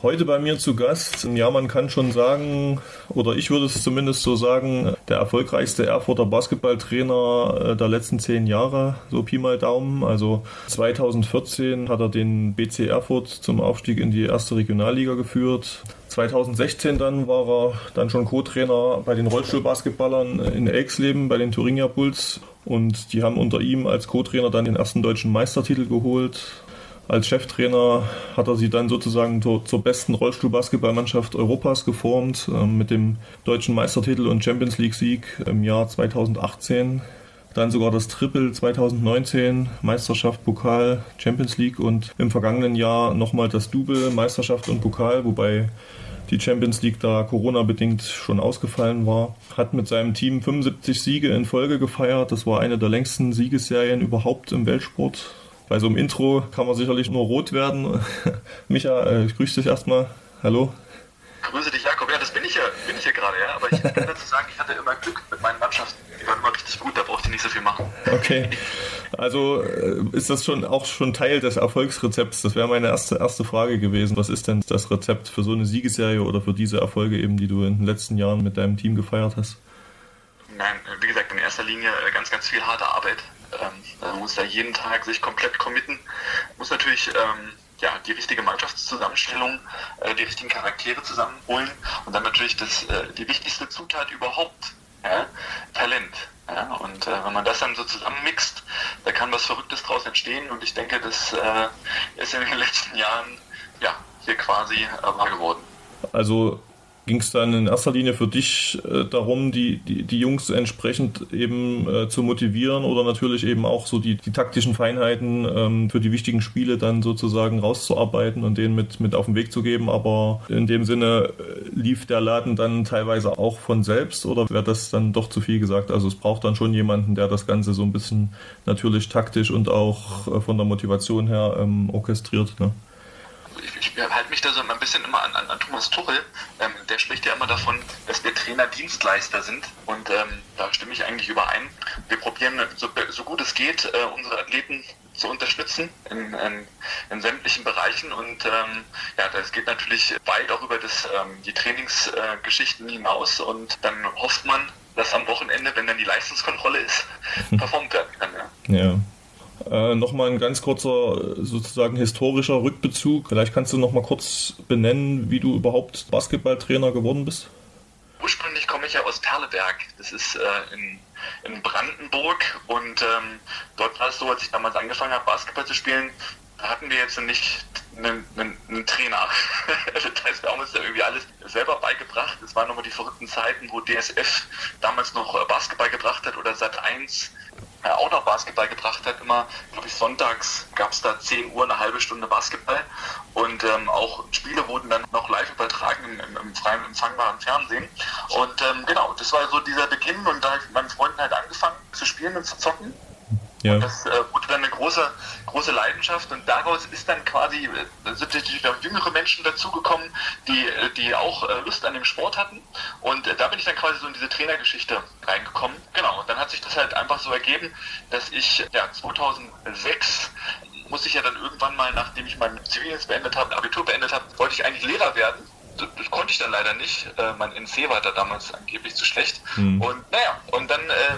Heute bei mir zu Gast, ja, man kann schon sagen, oder ich würde es zumindest so sagen, der erfolgreichste Erfurter Basketballtrainer äh, der letzten zehn Jahre, so Pi mal Daumen. Also 2014 hat er den BC Erfurt zum Aufstieg in die erste Regionalliga geführt. 2016 dann war er dann schon Co-Trainer bei den Rollstuhlbasketballern in Elxleben bei den Thuringia Bulls und die haben unter ihm als Co-Trainer dann den ersten deutschen Meistertitel geholt. Als Cheftrainer hat er sie dann sozusagen zur, zur besten Rollstuhlbasketballmannschaft Europas geformt, äh, mit dem deutschen Meistertitel und Champions League-Sieg im Jahr 2018. Dann sogar das Triple 2019, Meisterschaft, Pokal, Champions League und im vergangenen Jahr nochmal das Double, Meisterschaft und Pokal, wobei die Champions League da Corona-bedingt schon ausgefallen war. Hat mit seinem Team 75 Siege in Folge gefeiert. Das war eine der längsten Siegesserien überhaupt im Weltsport. Bei so einem Intro kann man sicherlich nur rot werden. Micha, äh, ich grüße dich erstmal. Hallo. Grüße dich, Jakob. Ja, das bin ich ja, bin ich ja gerade, ja. Aber ich kann dazu sagen, ich hatte immer Glück mit meinen Mannschaften. Die waren immer richtig gut, da brauchte ich nicht so viel machen. Okay. Also äh, ist das schon auch schon Teil des Erfolgsrezepts? Das wäre meine erste, erste Frage gewesen. Was ist denn das Rezept für so eine Siegesserie oder für diese Erfolge eben, die du in den letzten Jahren mit deinem Team gefeiert hast? Nein, wie gesagt, in erster Linie äh, ganz, ganz viel harte Arbeit. Ähm, man muss da jeden Tag sich komplett committen. Muss natürlich ähm, ja, die richtige Mannschaftszusammenstellung, äh, die richtigen Charaktere zusammenholen und dann natürlich das, äh, die wichtigste Zutat überhaupt, ja, Talent. Ja, und äh, wenn man das dann so zusammenmixt, da kann was Verrücktes draus entstehen und ich denke, das äh, ist in den letzten Jahren ja, hier quasi wahr geworden. Also ging es dann in erster Linie für dich äh, darum, die, die, die Jungs entsprechend eben äh, zu motivieren oder natürlich eben auch so die, die taktischen Feinheiten ähm, für die wichtigen Spiele dann sozusagen rauszuarbeiten und denen mit, mit auf den Weg zu geben. Aber in dem Sinne äh, lief der Laden dann teilweise auch von selbst oder wäre das dann doch zu viel gesagt? Also es braucht dann schon jemanden, der das Ganze so ein bisschen natürlich taktisch und auch äh, von der Motivation her ähm, orchestriert. Ne? Ich, ich halte mich da so ein bisschen immer an, an, an Thomas Tuchel. Ähm, der spricht ja immer davon, dass wir Trainer-Dienstleister sind. Und ähm, da stimme ich eigentlich überein. Wir probieren, so, so gut es geht, äh, unsere Athleten zu unterstützen in, in, in sämtlichen Bereichen. Und ähm, ja, das geht natürlich weit auch über das, ähm, die Trainingsgeschichten äh, hinaus. Und dann hofft man, dass am Wochenende, wenn dann die Leistungskontrolle ist, performt werden kann. Ja. ja. Äh, nochmal ein ganz kurzer, sozusagen historischer Rückbezug. Vielleicht kannst du noch mal kurz benennen, wie du überhaupt Basketballtrainer geworden bist. Ursprünglich komme ich ja aus Perleberg. Das ist äh, in, in, Brandenburg. Und ähm, dort war es so, als ich damals angefangen habe, Basketball zu spielen, da hatten wir jetzt nicht einen, einen, einen Trainer. das heißt, wir haben uns da irgendwie alles selber beigebracht. Es waren nochmal die verrückten Zeiten, wo DSF damals noch äh, Basketball gebracht hat oder Sat 1 äh, auch noch Basketball gebracht hat. Immer, glaube ich, sonntags gab es da 10 Uhr eine halbe Stunde Basketball und ähm, auch Spiele wurden dann noch live übertragen im, im, im freien empfangbaren Fernsehen. Und ähm, genau, das war so dieser Beginn und da habe ich mit meinen Freunden halt angefangen zu spielen und zu zocken. Ja. Und das äh, wurde dann eine große, große Leidenschaft und daraus ist dann quasi, äh, sind natürlich auch jüngere Menschen dazugekommen, die, äh, die auch äh, Lust an dem Sport hatten. Und äh, da bin ich dann quasi so in diese Trainergeschichte reingekommen. Genau, und dann hat sich das halt einfach so ergeben, dass ich ja 2006 musste ich ja dann irgendwann mal, nachdem ich mein Zivildienst beendet habe, Abitur beendet habe, wollte ich eigentlich Lehrer werden das konnte ich dann leider nicht. Äh, mein NC war da damals angeblich zu schlecht. Mhm. Und naja, und dann äh,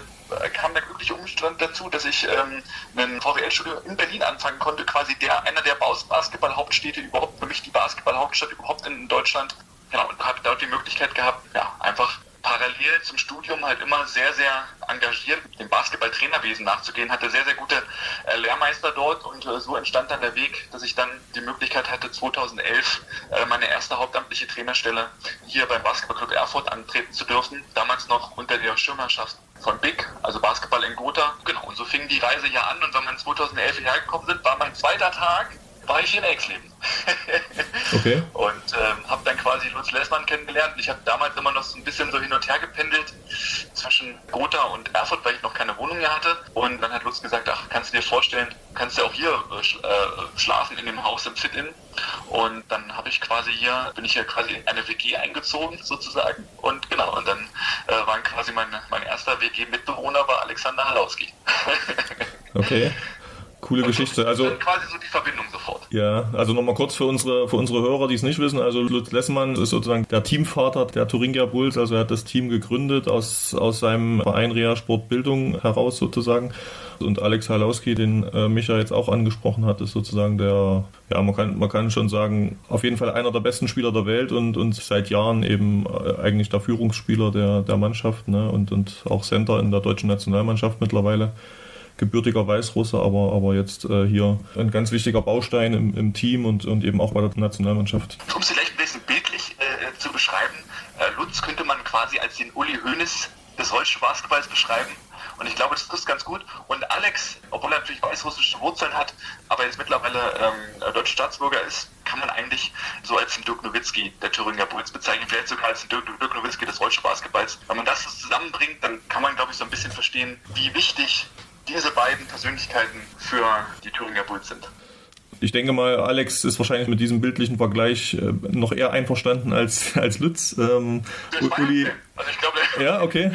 kam der glückliche Umstand dazu, dass ich ähm, ein VWL-Studio in Berlin anfangen konnte, quasi der einer der Basketball-Hauptstädte überhaupt, für mich die Basketball-Hauptstadt überhaupt in Deutschland. Genau, und habe dort die Möglichkeit gehabt, ja, einfach parallel zum Studium halt immer sehr, sehr engagiert dem Basketball-Trainerwesen nachzugehen, hatte sehr, sehr gute äh, Lehrmeister dort und äh, so entstand dann der Weg, dass ich dann die Möglichkeit hatte, 2011 äh, meine erste hauptamtliche Trainerstelle hier beim Basketballclub Erfurt antreten zu dürfen, damals noch unter der Schirmherrschaft von BIC, also Basketball in Gotha. Genau, und so fing die Reise hier an und wenn wir 2011 hierher gekommen sind, war mein zweiter Tag, war ich in Exleben. okay. Und ähm, habe dann quasi Lutz Lessmann kennengelernt. Ich habe damals immer noch so ein bisschen so hin und her gependelt zwischen Gotha und Erfurt, weil ich noch keine Wohnung mehr hatte. Und dann hat Lutz gesagt, ach, kannst du dir vorstellen, kannst du auch hier äh, schlafen in dem Haus im Fit-In. Und dann habe ich quasi hier, bin ich hier quasi in eine WG eingezogen sozusagen. Und genau, und dann äh, waren quasi mein, mein erster WG-Mitbewohner war Alexander Halauski. okay. Coole Geschichte. Also quasi so die Verbindung sofort. Ja, also nochmal kurz für unsere für unsere Hörer, die es nicht wissen. Also Lutz Lessmann ist sozusagen der Teamvater der Thuringia Bulls. Also er hat das Team gegründet aus aus seinem Verein Rea Sportbildung heraus sozusagen. Und Alex Halowski, den äh, Micha jetzt auch angesprochen hat, ist sozusagen der, ja, man kann, man kann schon sagen, auf jeden Fall einer der besten Spieler der Welt und, und seit Jahren eben äh, eigentlich der Führungsspieler der, der Mannschaft ne? und, und auch Center in der deutschen Nationalmannschaft mittlerweile gebürtiger Weißrusse, aber, aber jetzt äh, hier ein ganz wichtiger Baustein im, im, Team und, und eben auch bei der Nationalmannschaft. Um es vielleicht ein bisschen bildlich äh, zu beschreiben, äh, Lutz könnte man quasi als den Uli Hoeneß des deutschen Basketballs beschreiben. Und ich glaube, das trifft ganz gut. Und Alex, obwohl er natürlich weißrussische Wurzeln hat, aber jetzt mittlerweile ähm, deutscher Staatsbürger ist, kann man eigentlich so als den Dirk Nowitzki der Thüringer Bulls bezeichnen, vielleicht sogar als den Dirk, Dirk Nowitzki des deutschen Basketballs. Wenn man das zusammenbringt, dann kann man, glaube ich, so ein bisschen verstehen, wie wichtig diese beiden Persönlichkeiten für die Thüringer Bulls sind. Ich denke mal, Alex ist wahrscheinlich mit diesem bildlichen Vergleich äh, noch eher einverstanden als, als Lutz. Ähm, Uli, also ich glaube, ja, okay.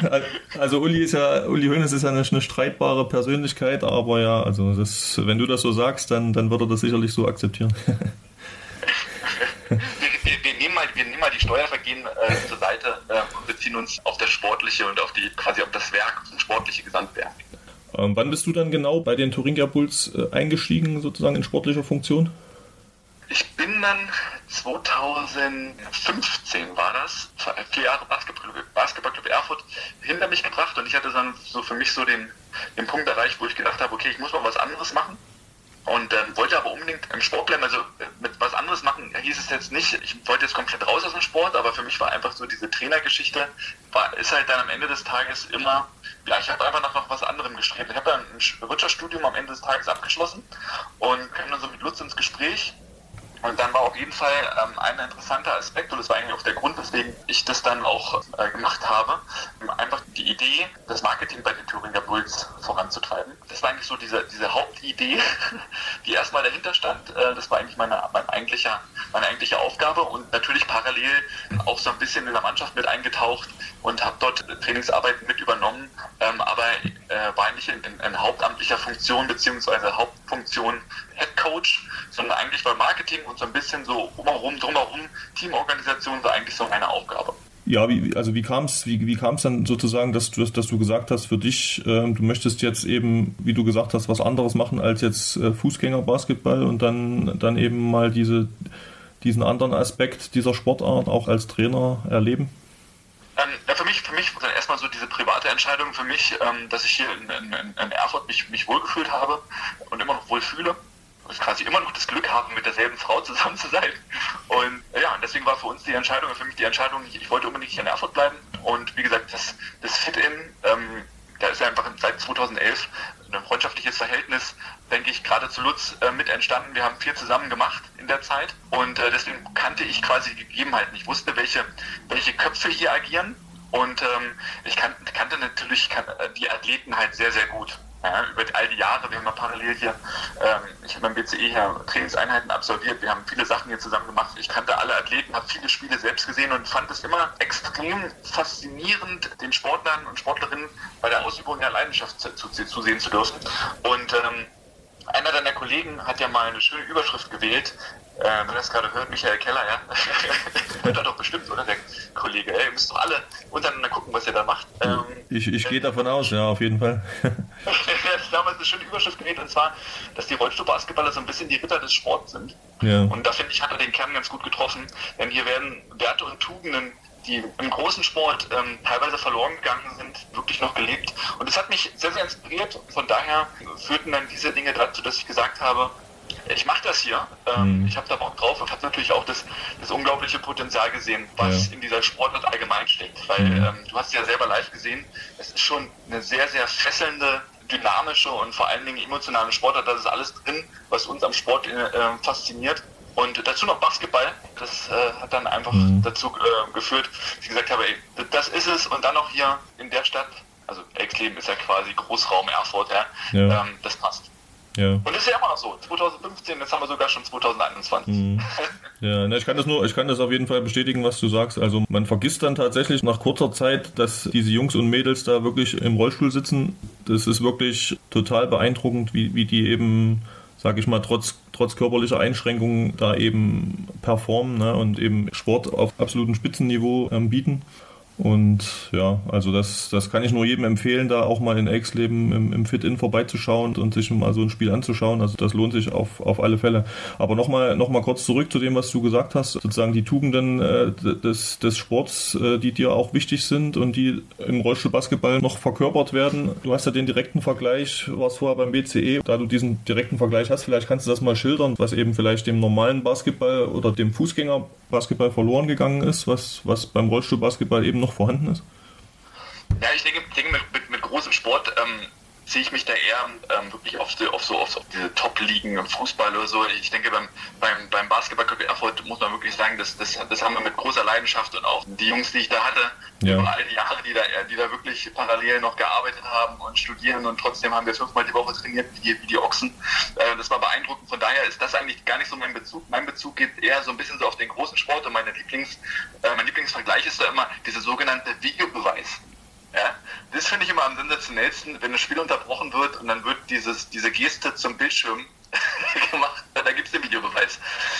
Also Uli ist ja, Uli Hoeneß ist ja eine, eine, streitbare Persönlichkeit, aber ja, also das, wenn du das so sagst, dann, dann wird er das sicherlich so akzeptieren. wir, wir, wir, nehmen mal, wir nehmen mal die Steuervergehen äh, zur Seite äh, und beziehen uns auf das Sportliche und auf die quasi auf das Werk, das sportliche Gesamtwerk. Ähm, wann bist du dann genau bei den Thuringia Bulls äh, eingestiegen, sozusagen in sportlicher Funktion? Ich bin dann 2015 war das, vier Jahre Basketballclub, Basketballclub Erfurt hinter mich gebracht und ich hatte dann so für mich so den, den Punkt erreicht, wo ich gedacht habe, okay, ich muss mal was anderes machen. Und ähm, wollte aber unbedingt im Sport bleiben, also äh, mit was anderes machen, hieß es jetzt nicht, ich wollte jetzt komplett raus aus dem Sport, aber für mich war einfach so diese Trainergeschichte, war, ist halt dann am Ende des Tages immer ja, ich habe einfach nach noch was anderem gestrebt. Ich habe dann ein Wirtschaftsstudium am Ende des Tages abgeschlossen und kam dann so mit Lutz ins Gespräch. Und dann war auf jeden Fall ähm, ein interessanter Aspekt, und das war eigentlich auch der Grund, weswegen ich das dann auch äh, gemacht habe, einfach die Idee, das Marketing bei den Thüringer Bulls voranzutreiben. Das war eigentlich so diese, diese Hauptidee, die erstmal dahinter stand. Äh, das war eigentlich meine, mein eigentlicher, meine eigentliche Aufgabe und natürlich parallel auch so ein bisschen in der Mannschaft mit eingetaucht und habe dort Trainingsarbeiten mit übernommen, ähm, aber äh, war nicht in, in, in, hauptamtlicher Funktion beziehungsweise Hauptfunktion Head Coach, sondern eigentlich war Marketing und so ein bisschen so drumherum, drumherum Teamorganisation war eigentlich so meine Aufgabe. Ja, wie, also wie kam es wie, wie kam's dann sozusagen, dass du, dass du gesagt hast, für dich, ähm, du möchtest jetzt eben, wie du gesagt hast, was anderes machen als jetzt äh, Fußgängerbasketball und dann, dann eben mal diese, diesen anderen Aspekt dieser Sportart auch als Trainer erleben? Ähm, ja, für mich, für mich erstmal so diese private Entscheidung für mich, ähm, dass ich hier in, in, in Erfurt mich, mich wohlgefühlt habe und immer noch wohl fühle quasi immer noch das Glück haben, mit derselben Frau zusammen zu sein. Und ja, und deswegen war für uns die Entscheidung, für mich die Entscheidung, ich, wollte unbedingt hier in Erfurt bleiben. Und wie gesagt, das, das Fit-In, ähm, da ist ja einfach seit 2011 ein freundschaftliches Verhältnis, denke ich, gerade zu Lutz äh, mit entstanden. Wir haben viel zusammen gemacht in der Zeit und äh, deswegen kannte ich quasi die Gegebenheiten. Ich wusste, welche, welche Köpfe hier agieren und ähm, ich kan kannte natürlich kan äh, die Athleten halt sehr, sehr gut. Ja, über all die Jahre, wir haben parallel hier, ähm, ich habe beim BCE hier Trainingseinheiten absolviert, wir haben viele Sachen hier zusammen gemacht. Ich kannte alle Athleten, habe viele Spiele selbst gesehen und fand es immer extrem faszinierend, den Sportlern und Sportlerinnen bei der Ausübung der Leidenschaft zu, zu, zusehen zu dürfen. Und ähm, einer deiner Kollegen hat ja mal eine schöne Überschrift gewählt, äh, wenn das gerade hört, Michael Keller, ja. hört er doch bestimmt, oder der Kollege? Ey, ihr müsst doch alle untereinander gucken, was ihr da macht. Ähm, ich ich gehe davon aus, ja, auf jeden Fall. er hat damals eine schöne Überschrift gewählt, und zwar, dass die Rollstuhlbasketballer so ein bisschen die Ritter des Sports sind. Ja. Und da finde ich, hat er den Kern ganz gut getroffen. Denn hier werden Werte und Tugenden die im großen Sport ähm, teilweise verloren gegangen sind, wirklich noch gelebt. Und das hat mich sehr, sehr inspiriert. Von daher führten dann diese Dinge dazu, dass ich gesagt habe, ich mache das hier. Ähm, mhm. Ich habe da Bock drauf und habe natürlich auch das, das unglaubliche Potenzial gesehen, was ja. in dieser Sportart allgemein steckt. Weil mhm. ähm, du hast ja selber live gesehen, es ist schon eine sehr, sehr fesselnde, dynamische und vor allen Dingen emotionale Sportart. Da ist alles drin, was uns am Sport äh, fasziniert. Und dazu noch Basketball. Das äh, hat dann einfach mhm. dazu äh, geführt, dass ich gesagt habe, ey, das ist es. Und dann noch hier in der Stadt, also Exleben ist ja quasi Großraum Erfurt, ja, ja. Ähm, das passt. Ja. Und das ist ja immer noch so. 2015, jetzt haben wir sogar schon 2021. Mhm. Ja, ne, ich kann das nur, ich kann das auf jeden Fall bestätigen, was du sagst. Also man vergisst dann tatsächlich nach kurzer Zeit, dass diese Jungs und Mädels da wirklich im Rollstuhl sitzen. Das ist wirklich total beeindruckend, wie, wie die eben, sag ich mal, trotz, trotz körperlicher Einschränkungen da eben performen ne, und eben Sport auf absolutem Spitzenniveau ähm, bieten. Und ja, also das, das kann ich nur jedem empfehlen, da auch mal in Ex-Leben im, im Fit-In vorbeizuschauen und sich mal so ein Spiel anzuschauen. Also das lohnt sich auf, auf alle Fälle. Aber nochmal noch mal kurz zurück zu dem, was du gesagt hast. Sozusagen die Tugenden äh, des, des Sports, äh, die dir auch wichtig sind und die im Rollstuhlbasketball noch verkörpert werden. Du hast ja den direkten Vergleich, warst vorher beim BCE. Da du diesen direkten Vergleich hast, vielleicht kannst du das mal schildern, was eben vielleicht dem normalen Basketball oder dem Fußgängerbasketball verloren gegangen ist, was, was beim Rollstuhlbasketball eben noch noch vorhanden ist? Ja, ich denke, denke mit, mit, mit großem Sport ähm, sehe ich mich da eher ähm, wirklich auf, die, auf, so, auf, so, auf diese Top-Ligen im Fußball oder so. Ich denke, beim, beim, beim Basketball Erfurt muss man wirklich sagen, das, das, das haben wir mit großer Leidenschaft und auch die Jungs, die ich da hatte, ja. über all die Jahre, die da, die da wirklich parallel noch gearbeitet haben und studieren und trotzdem haben wir fünfmal die Woche trainiert wie die, wie die Ochsen. Äh, das war beeindruckend. Von daher ist das eigentlich gar nicht so mein Bezug. Mein Bezug geht eher so ein bisschen so auf den großen Sport und meine Lieblings, äh, mein Lieblingsvergleich ist da immer dieser sogenannte Videobeweis. Ja? Das finde ich immer am sensationellsten, wenn das Spiel unterbrochen wird und dann wird dieses, diese Geste zum Bildschirm gemacht, da gibt es den Videobeweis.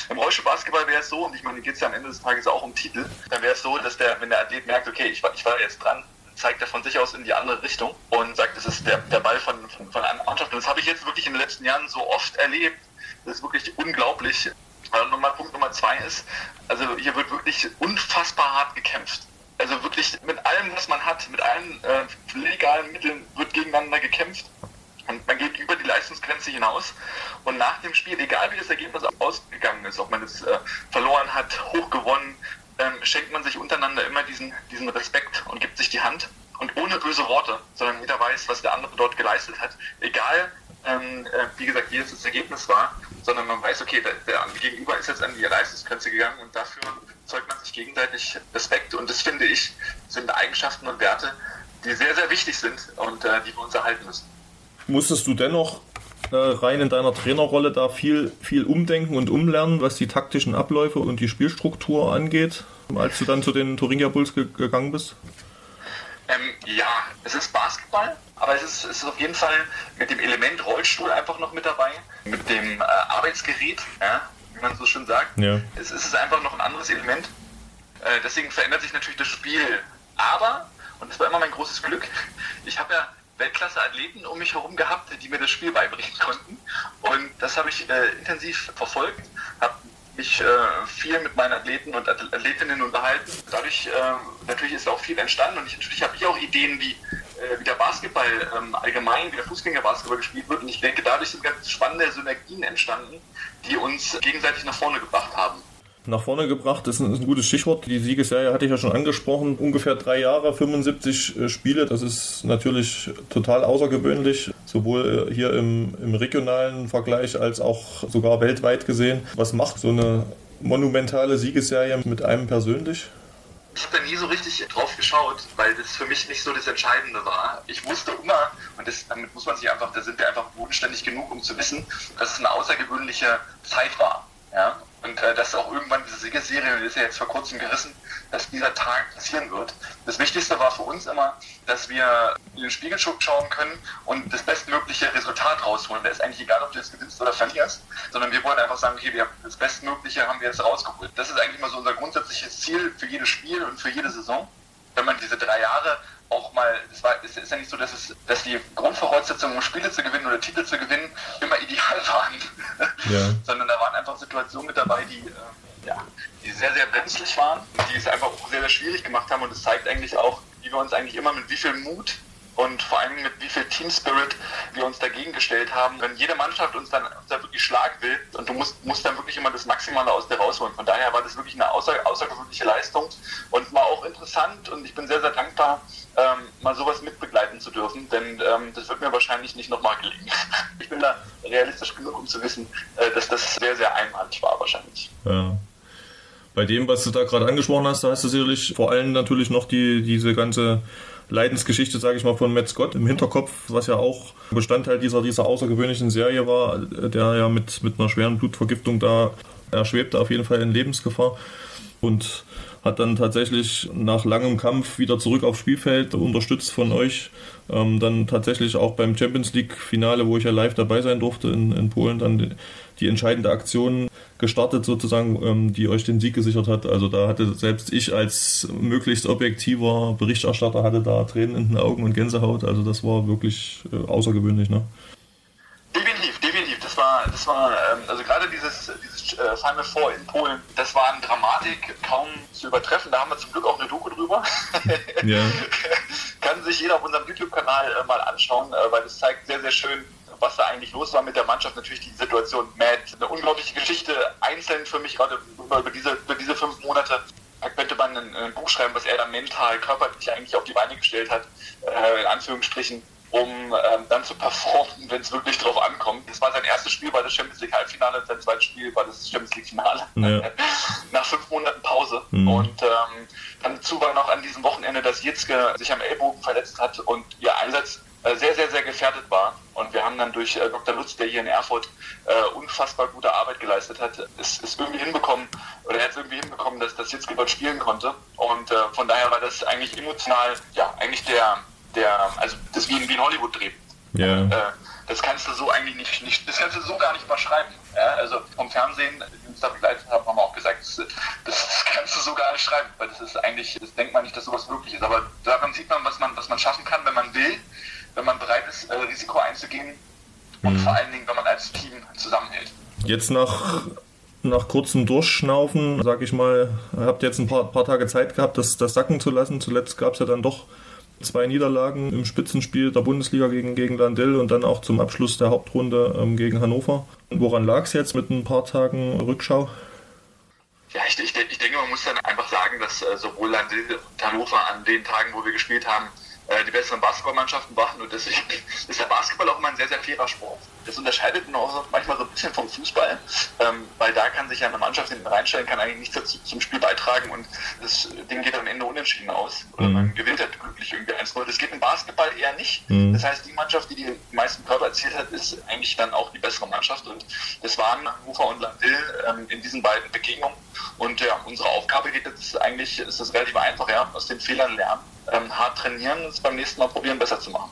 Im Rollstuhlbasketball wäre es so, und ich meine, geht es ja am Ende des Tages auch um Titel, dann wäre es so, dass der, wenn der Athlet merkt, okay, ich war, ich war jetzt dran, zeigt er von sich aus in die andere Richtung und sagt, das ist der, der Ball von, von, von einer Mannschaft. Und das habe ich jetzt wirklich in den letzten Jahren so oft erlebt. Das ist wirklich unglaublich. Und Nummer, Punkt Nummer zwei ist, also hier wird wirklich unfassbar hart gekämpft also wirklich mit allem, was man hat, mit allen äh, legalen Mitteln wird gegeneinander gekämpft. Und man geht über die Leistungsgrenze hinaus. Und nach dem Spiel, egal wie das Ergebnis ausgegangen ist, ob man es äh, verloren hat, hoch gewonnen, ähm, schenkt man sich untereinander immer diesen, diesen Respekt und gibt sich die Hand. Und ohne böse Worte, sondern jeder weiß, was der andere dort geleistet hat. Egal, ähm, äh, wie gesagt, wie das Ergebnis war, sondern man weiß, okay, der, der Gegenüber ist jetzt an die Leistungsgrenze gegangen und dafür zeugt man sich gegenseitig Respekt und das finde ich sind Eigenschaften und Werte, die sehr, sehr wichtig sind und äh, die wir uns erhalten müssen. Musstest du dennoch äh, rein in deiner Trainerrolle da viel, viel umdenken und umlernen, was die taktischen Abläufe und die Spielstruktur angeht, als du dann zu den Thuringia Bulls ge gegangen bist? Ähm, ja, es ist Basketball, aber es ist, es ist auf jeden Fall mit dem Element Rollstuhl einfach noch mit dabei, mit dem äh, Arbeitsgerät. Ja, wie man so schön sagt. Ja. Es ist einfach noch ein anderes Element. Äh, deswegen verändert sich natürlich das Spiel. Aber, und das war immer mein großes Glück, ich habe ja Weltklasse-Athleten um mich herum gehabt, die mir das Spiel beibringen konnten. Und das habe ich äh, intensiv verfolgt, habe mich äh, viel mit meinen Athleten und Athletinnen unterhalten. Dadurch äh, natürlich ist auch viel entstanden und ich, natürlich habe ich auch Ideen, wie, äh, wie der Basketball ähm, allgemein, wie der Fußgängerbasketball gespielt wird. Und ich denke, dadurch sind ganz spannende Synergien entstanden, die uns gegenseitig nach vorne gebracht haben. Nach vorne gebracht ist ein, ist ein gutes Stichwort. Die Siegesserie hatte ich ja schon angesprochen. Ungefähr drei Jahre, 75 äh, Spiele. Das ist natürlich total außergewöhnlich, sowohl äh, hier im, im regionalen Vergleich als auch sogar weltweit gesehen. Was macht so eine monumentale Siegesserie mit einem persönlich? Ich habe da nie so richtig drauf geschaut, weil das für mich nicht so das Entscheidende war. Ich wusste immer, und das, damit muss man sich einfach, da sind wir einfach bodenständig genug, um zu wissen, dass es eine außergewöhnliche Zeit war. Ja? Und äh, dass auch irgendwann diese Siegerserie, die ist ja jetzt vor kurzem gerissen, dass dieser Tag passieren wird. Das Wichtigste war für uns immer, dass wir in den Spiegel schauen können und das bestmögliche Resultat rausholen. Da ist eigentlich egal, ob du jetzt gewinnst oder verlierst, sondern wir wollen einfach sagen, okay, wir haben das Bestmögliche haben wir jetzt rausgeholt. Das ist eigentlich mal so unser grundsätzliches Ziel für jedes Spiel und für jede Saison. Wenn man diese drei Jahre auch mal, es war, es ist ja nicht so, dass, es, dass die Grundvoraussetzungen, um Spiele zu gewinnen oder Titel zu gewinnen, immer ideal waren. Ja. Sondern da waren einfach Situationen mit dabei, die, äh, ja, die sehr, sehr brenzlig waren, die es einfach auch sehr, sehr schwierig gemacht haben. Und es zeigt eigentlich auch, wie wir uns eigentlich immer mit wie viel Mut und vor allem mit wie viel Team Spirit wir uns dagegen gestellt haben. Wenn jede Mannschaft uns dann, uns dann wirklich schlagen will und du musst, musst dann wirklich immer das Maximale aus dir rausholen. Von daher war das wirklich eine außer, außergewöhnliche Leistung und war auch interessant und ich bin sehr, sehr dankbar, ähm, mal sowas mitbegleiten zu dürfen, denn ähm, das wird mir wahrscheinlich nicht nochmal gelingen. ich bin da realistisch genug, um zu wissen, äh, dass das sehr, sehr einmalig war wahrscheinlich. Ja. Bei dem, was du da gerade angesprochen hast, da hast du sicherlich vor allem natürlich noch die, diese ganze Leidensgeschichte, sage ich mal, von Matt Scott. Im Hinterkopf, was ja auch Bestandteil dieser, dieser außergewöhnlichen Serie war, der ja mit, mit einer schweren Blutvergiftung da, er schwebte auf jeden Fall in Lebensgefahr. Und hat dann tatsächlich nach langem Kampf wieder zurück aufs Spielfeld, unterstützt von euch. Ähm, dann tatsächlich auch beim Champions League-Finale, wo ich ja live dabei sein durfte in, in Polen, dann die, die entscheidende Aktion gestartet, sozusagen, ähm, die euch den Sieg gesichert hat. Also da hatte selbst ich als möglichst objektiver Berichterstatter hatte da Tränen in den Augen und Gänsehaut. Also das war wirklich äh, außergewöhnlich. Ne? Definitiv, definitiv. Das war, das war ähm, also gerade dieses, dieses äh, Final Four in Polen, das war eine Dramatik kaum zu übertreffen. Da haben wir zum Glück auch eine Doku drüber. ja. Kann sich jeder auf unserem YouTube-Kanal äh, mal anschauen, äh, weil es zeigt sehr, sehr schön, was da eigentlich los war mit der Mannschaft. Natürlich die Situation Matt, eine unglaubliche Geschichte, einzeln für mich gerade über, über, diese, über diese fünf Monate. Da könnte man ein, ein, Buch schreiben, was er da mental, körperlich eigentlich auf die Beine gestellt hat, äh, in Anführungsstrichen, um ähm, dann zu performen, wenn es wirklich drauf ankommt. Das war sein erstes Spiel, war das Champions League Halbfinale, sein zweites Spiel war das Champions League Finale. Ja. Nach fünf Monaten Pause. Mhm. Und ähm, dann dazu war noch an diesem Wochenende, dass Jitzke sich am Ellbogen verletzt hat und ihr Einsatz äh, sehr, sehr, sehr gefährdet war. Und wir haben dann durch äh, Dr. Lutz, der hier in Erfurt äh, unfassbar gute Arbeit geleistet hat, es, es irgendwie hinbekommen, oder er hat es irgendwie hinbekommen, dass das Sitzke dort spielen konnte. Und äh, von daher war das eigentlich emotional, ja, eigentlich der, der also das wie, wie ein Hollywood-Dreh. Ja. Äh, das kannst du so eigentlich nicht, nicht, das kannst du so gar nicht überschreiben. Ja? Also vom Fernsehen, die uns da begleitet haben, haben wir auch gesagt, das, das, kannst du so gar nicht schreiben, weil das ist eigentlich, das denkt man nicht, dass sowas möglich ist. Aber daran sieht man, was man, was man schaffen kann, wenn man will wenn man bereit ist, äh, Risiko einzugehen und mhm. vor allen Dingen, wenn man als Team zusammenhält. Jetzt nach, nach kurzem Durchschnaufen, sag ich mal, habt ihr jetzt ein paar, paar Tage Zeit gehabt, das, das sacken zu lassen. Zuletzt gab es ja dann doch zwei Niederlagen im Spitzenspiel der Bundesliga gegen, gegen Landil und dann auch zum Abschluss der Hauptrunde ähm, gegen Hannover. Woran lag es jetzt mit ein paar Tagen Rückschau? Ja, ich, ich, ich, denke, man muss dann einfach sagen, dass äh, sowohl Landil und Hannover an den Tagen, wo wir gespielt haben, äh, die besseren Basketballmannschaften machen und deswegen ist der Basketball auch immer ein sehr, sehr fairer Sport. Das unterscheidet ihn auch manchmal so ein bisschen vom Fußball, ähm, weil da kann sich ja eine Mannschaft hinten reinstellen, kann eigentlich nichts dazu zum Spiel beitragen und das Ding geht am Ende unentschieden aus oder mhm. man gewinnt halt glücklich irgendwie 1-0. Das geht im Basketball eher nicht. Mhm. Das heißt, die Mannschaft, die die meisten Körper erzielt hat, ist eigentlich dann auch die bessere Mannschaft und das waren Ufer und Landil ähm, in diesen beiden Begegnungen und ja, unsere Aufgabe geht jetzt eigentlich, ist das relativ einfach, ja, aus den Fehlern lernen ähm, hart trainieren und es beim nächsten Mal probieren, besser zu machen.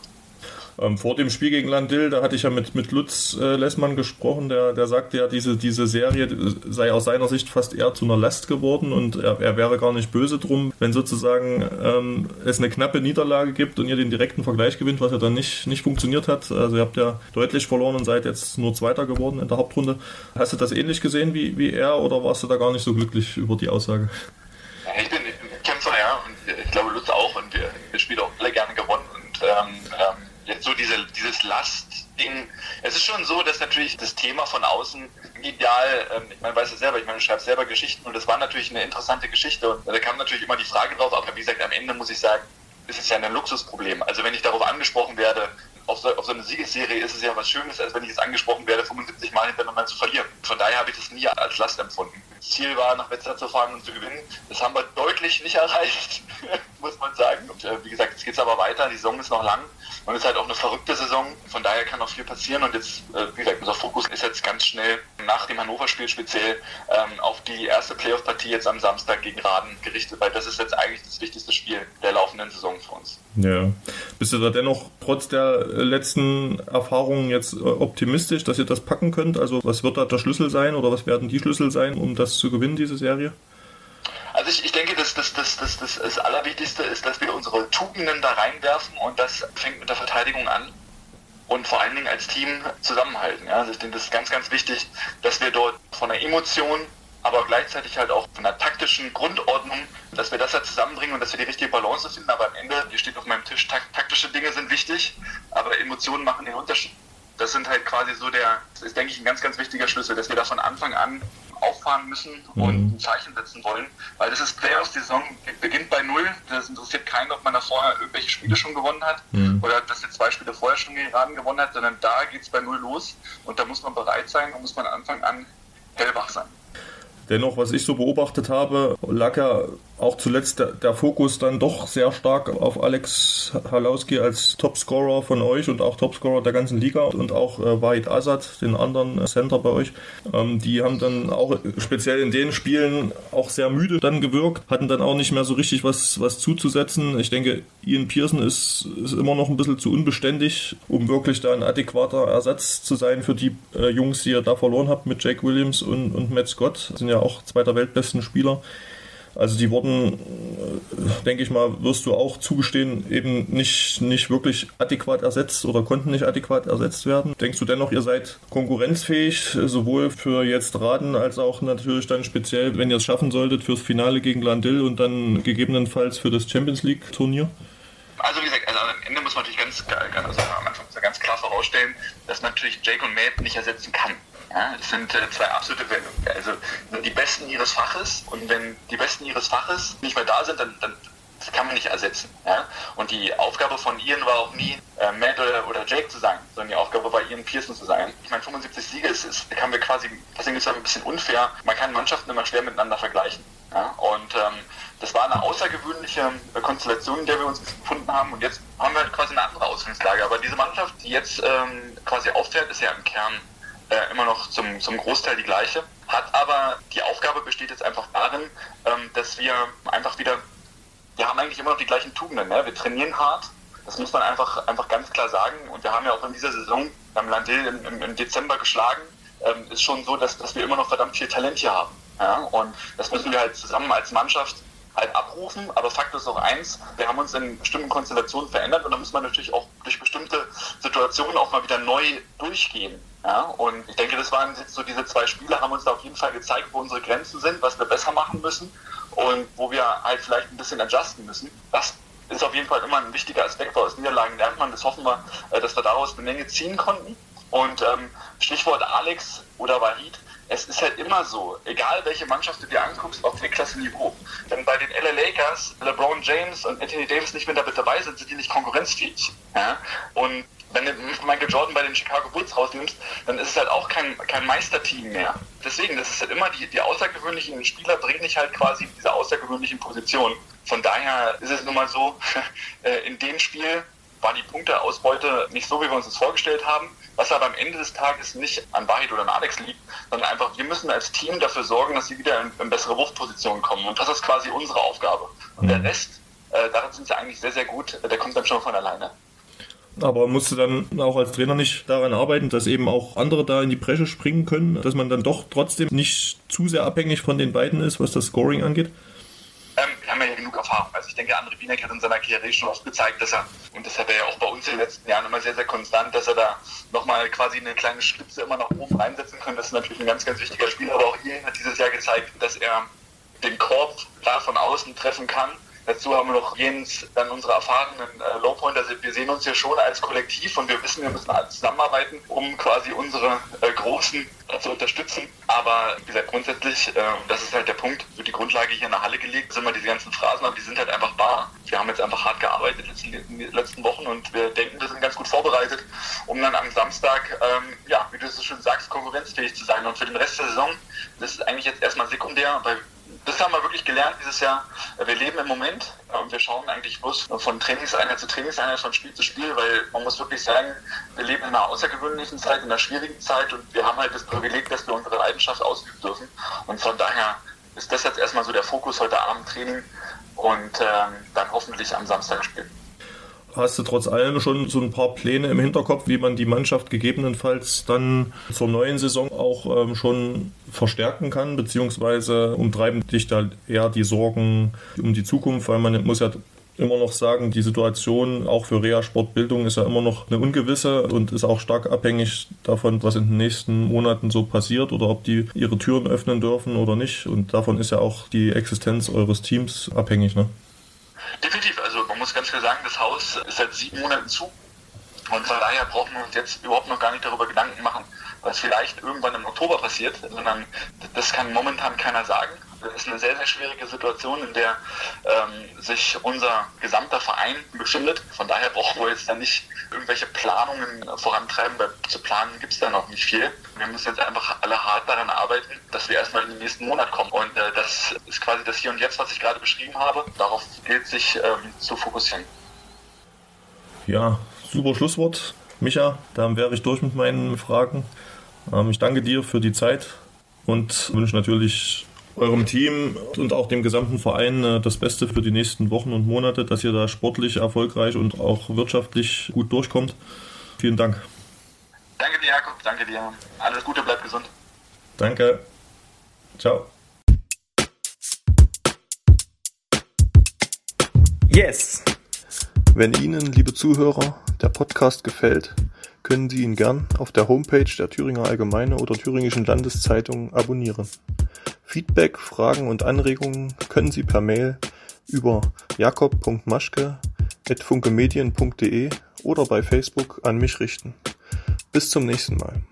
Ähm, vor dem Spiel gegen Landil, da hatte ich ja mit, mit Lutz äh, Lessmann gesprochen, der, der sagte ja, diese, diese Serie sei aus seiner Sicht fast eher zu einer Last geworden und er, er wäre gar nicht böse drum, wenn sozusagen ähm, es eine knappe Niederlage gibt und ihr den direkten Vergleich gewinnt, was ja dann nicht, nicht funktioniert hat. Also ihr habt ja deutlich verloren und seid jetzt nur Zweiter geworden in der Hauptrunde. Hast du das ähnlich gesehen wie, wie er oder warst du da gar nicht so glücklich über die Aussage? Ich bin Kämpfer, ja, und ich glaube Lutz auch und wir, wir spielen auch alle gerne gewonnen und ähm, ähm, jetzt so diese, dieses Last-Ding. Es ist schon so, dass natürlich das Thema von außen ideal, ähm, ich meine, weiß es selber, ich meine, du schreibst selber Geschichten und das war natürlich eine interessante Geschichte und da kam natürlich immer die Frage drauf, aber wie gesagt, am Ende muss ich sagen, ist es ja ein Luxusproblem. Also wenn ich darauf angesprochen werde, auf so, auf so eine Siegesserie ist es ja was Schönes, als wenn ich jetzt angesprochen werde, 75 Mal hintereinander zu verlieren. Von daher habe ich das nie als Last empfunden. Das Ziel war, nach Wetzlar zu fahren und zu gewinnen. Das haben wir deutlich nicht erreicht, muss man sagen. Und äh, wie gesagt, jetzt geht es aber weiter. Die Saison ist noch lang und es ist halt auch eine verrückte Saison. Von daher kann noch viel passieren. Und jetzt, äh, wie gesagt, unser Fokus ist jetzt ganz schnell nach dem Hannover-Spiel speziell ähm, auf die erste Playoff-Partie jetzt am Samstag gegen Raden gerichtet, weil das ist jetzt eigentlich das wichtigste Spiel der laufenden Saison für uns. Ja. Bist du da dennoch trotz der letzten Erfahrungen jetzt äh, optimistisch, dass ihr das packen könnt? Also was wird da der Schlüssel sein oder was werden die Schlüssel sein, um das zu gewinnen, diese Serie? Also ich, ich denke, dass das, das, das, das, das Allerwichtigste ist, dass wir unsere Tugenden da reinwerfen und das fängt mit der Verteidigung an und vor allen Dingen als Team zusammenhalten. Ja? Also ich denke, das ist ganz, ganz wichtig, dass wir dort von der Emotion, aber gleichzeitig halt auch von der taktischen Grundordnung, dass wir das halt zusammenbringen und dass wir die richtige Balance finden. Aber am Ende, hier steht auf meinem Tisch, taktische Dinge sind wichtig, aber Emotionen machen den Unterschied. Das sind halt quasi so der, das ist denke ich ein ganz, ganz wichtiger Schlüssel, dass wir da von Anfang an auffahren müssen und mhm. ein Zeichen setzen wollen, weil das ist Playoffs, die Saison beginnt bei Null. Das interessiert keinen, ob man da vorher irgendwelche Spiele schon gewonnen hat mhm. oder dass jetzt zwei Spiele vorher schon geraden gewonnen hat, sondern da geht es bei Null los und da muss man bereit sein und muss man Anfang an hellwach sein. Dennoch, was ich so beobachtet habe, ja auch zuletzt der, der, Fokus dann doch sehr stark auf Alex Halowski als Topscorer von euch und auch Topscorer der ganzen Liga und auch äh, Wahid Azad, den anderen Center bei euch. Ähm, die haben dann auch speziell in den Spielen auch sehr müde dann gewirkt, hatten dann auch nicht mehr so richtig was, was zuzusetzen. Ich denke, Ian Pearson ist, ist immer noch ein bisschen zu unbeständig, um wirklich da ein adäquater Ersatz zu sein für die äh, Jungs, die ihr da verloren habt mit Jake Williams und, und Matt Scott. Das sind ja auch zwei der weltbesten Spieler. Also die wurden, äh, denke ich mal, wirst du auch zugestehen, eben nicht, nicht wirklich adäquat ersetzt oder konnten nicht adäquat ersetzt werden. Denkst du dennoch, ihr seid konkurrenzfähig, sowohl für jetzt Raden als auch natürlich dann speziell, wenn ihr es schaffen solltet, fürs Finale gegen Landil und dann gegebenenfalls für das Champions League Turnier? Also wie gesagt, also am Ende muss man natürlich ganz, also am Anfang ganz klar vorausstellen, dass man natürlich Jake und Matt nicht ersetzen kann. Ja, das sind äh, zwei absolute, also die Besten ihres Faches und wenn die Besten ihres Faches nicht mehr da sind, dann, dann kann man nicht ersetzen. Ja? Und die Aufgabe von Ian war auch nie, äh, Matt oder, oder, Jake zu sein, sondern die Aufgabe war, Ian Pearson zu sein. Ich meine, 75 Siege ist, ist kann wir quasi, deswegen ist es ein bisschen unfair. Man kann Mannschaften immer schwer miteinander vergleichen. Ja? Und ähm, das war eine außergewöhnliche äh, Konstellation, in der wir uns befunden haben. Und jetzt haben wir quasi eine andere Ausgangslage. Aber diese Mannschaft, die jetzt ähm, quasi auffährt, ist ja im Kern äh, immer noch zum, zum Großteil die gleiche. Hat aber die Aufgabe besteht jetzt einfach darin, ähm, dass wir einfach wieder, wir haben eigentlich immer noch die gleichen Tugenden. Ne? Wir trainieren hart, das muss man einfach, einfach ganz klar sagen. Und wir haben ja auch in dieser Saison beim Landil im, im, im Dezember geschlagen. Ähm, ist schon so, dass, dass wir immer noch verdammt viel Talent hier haben. Ja? Und das müssen wir halt zusammen als Mannschaft halt abrufen. Aber Fakt ist auch eins, wir haben uns in bestimmten Konstellationen verändert und da muss man natürlich auch durch bestimmte Situationen auch mal wieder neu durchgehen. Ja, und ich denke, das waren jetzt so diese zwei Spiele, haben uns da auf jeden Fall gezeigt, wo unsere Grenzen sind, was wir besser machen müssen und wo wir halt vielleicht ein bisschen adjusten müssen. Das ist auf jeden Fall immer ein wichtiger Aspekt, weil aus Niederlagen lernt man. Das hoffen wir, äh, dass wir daraus eine Menge ziehen konnten. Und ähm, Stichwort Alex oder Wahid, es ist halt immer so, egal welche Mannschaft du dir anguckst, auf Weltklasse-Niveau. Wenn bei den LA Lakers LeBron James und Anthony Davis nicht mehr dabei sind, sind die nicht konkurrenzfähig. Ja? Und wenn du Michael Jordan bei den Chicago Bulls rausnimmst, dann ist es halt auch kein, kein Meisterteam mehr. Deswegen, das ist halt immer die, die außergewöhnlichen Spieler bringen dich halt quasi in diese außergewöhnlichen Positionen. Von daher ist es nun mal so, äh, in dem Spiel war die Punkteausbeute nicht so, wie wir uns das vorgestellt haben, was aber am Ende des Tages nicht an Wahid oder an Alex liegt, sondern einfach, wir müssen als Team dafür sorgen, dass sie wieder in, in bessere Wurfpositionen kommen. Und das ist quasi unsere Aufgabe. Und der mhm. Rest, äh, darin sind sie eigentlich sehr, sehr gut, der kommt dann schon von alleine. Aber musst du dann auch als Trainer nicht daran arbeiten, dass eben auch andere da in die Bresche springen können, dass man dann doch trotzdem nicht zu sehr abhängig von den beiden ist, was das Scoring angeht? Ähm, wir haben ja genug Erfahrung. Also ich denke, André Wiener hat in seiner Karriere schon oft gezeigt, dass er, und das hat er ja auch bei uns in den letzten Jahren immer sehr, sehr konstant, dass er da nochmal quasi eine kleine Spitze immer nach oben reinsetzen kann. Das ist natürlich ein ganz, ganz wichtiger Spieler. Aber auch ihr hat dieses Jahr gezeigt, dass er den Korb da von außen treffen kann Dazu haben wir noch Jens, dann unsere erfahrenen äh, Lowpointer. Also wir sehen uns hier schon als Kollektiv und wir wissen, wir müssen alle zusammenarbeiten, um quasi unsere äh, Großen äh, zu unterstützen. Aber wie gesagt, grundsätzlich, äh, das ist halt der Punkt, so die Grundlage hier in der Halle gelegt, sind immer diese ganzen Phrasen, aber die sind halt einfach wahr. Wir haben jetzt einfach hart gearbeitet in den letzten Wochen und wir denken, wir sind ganz gut vorbereitet, um dann am Samstag, ähm, ja, wie du es so schön sagst, konkurrenzfähig zu sein. Und für den Rest der Saison, das ist eigentlich jetzt erstmal sekundär, weil das haben wir wirklich gelernt dieses Jahr. Wir leben im Moment und wir schauen eigentlich bloß von Trainingseinheit zu Trainingseinheit, von Spiel zu Spiel, weil man muss wirklich sagen, wir leben in einer außergewöhnlichen Zeit, in einer schwierigen Zeit und wir haben halt das Privileg, dass wir unsere Leidenschaft ausüben dürfen. Und von daher ist das jetzt erstmal so der Fokus heute Abend Training und ähm, dann hoffentlich am Samstag spielen. Hast du trotz allem schon so ein paar Pläne im Hinterkopf, wie man die Mannschaft gegebenenfalls dann zur neuen Saison auch ähm, schon verstärken kann, beziehungsweise umtreiben dich da eher die Sorgen um die Zukunft, weil man muss ja immer noch sagen, die Situation auch für Rea Sportbildung ist ja immer noch eine ungewisse und ist auch stark abhängig davon, was in den nächsten Monaten so passiert oder ob die ihre Türen öffnen dürfen oder nicht. Und davon ist ja auch die Existenz eures Teams abhängig. Ne? Definitiv. Also muss ganz klar sagen, das Haus ist seit sieben Monaten zu. Und von daher brauchen wir uns jetzt überhaupt noch gar nicht darüber Gedanken machen, was vielleicht irgendwann im Oktober passiert, sondern das kann momentan keiner sagen. Das ist eine sehr, sehr schwierige Situation, in der ähm, sich unser gesamter Verein befindet. Von daher brauchen wir jetzt da nicht irgendwelche Planungen vorantreiben, weil zu planen gibt es da noch nicht viel. Wir müssen jetzt einfach alle hart daran arbeiten, dass wir erstmal in den nächsten Monat kommen. Und äh, das ist quasi das Hier und Jetzt, was ich gerade beschrieben habe. Darauf gilt sich ähm, zu fokussieren. Ja, super Schlusswort. Micha, dann wäre ich durch mit meinen Fragen. Ähm, ich danke dir für die Zeit und wünsche natürlich eurem Team und auch dem gesamten Verein äh, das Beste für die nächsten Wochen und Monate, dass ihr da sportlich erfolgreich und auch wirtschaftlich gut durchkommt. Vielen Dank. Danke dir, Jakob. Danke dir. Alles Gute, bleib gesund. Danke. Ciao. Yes! Wenn Ihnen, liebe Zuhörer, der Podcast gefällt, können Sie ihn gern auf der Homepage der Thüringer Allgemeine oder Thüringischen Landeszeitung abonnieren. Feedback, Fragen und Anregungen können Sie per Mail über jakob.maschke.funkemedien.de oder bei Facebook an mich richten. Bis zum nächsten Mal.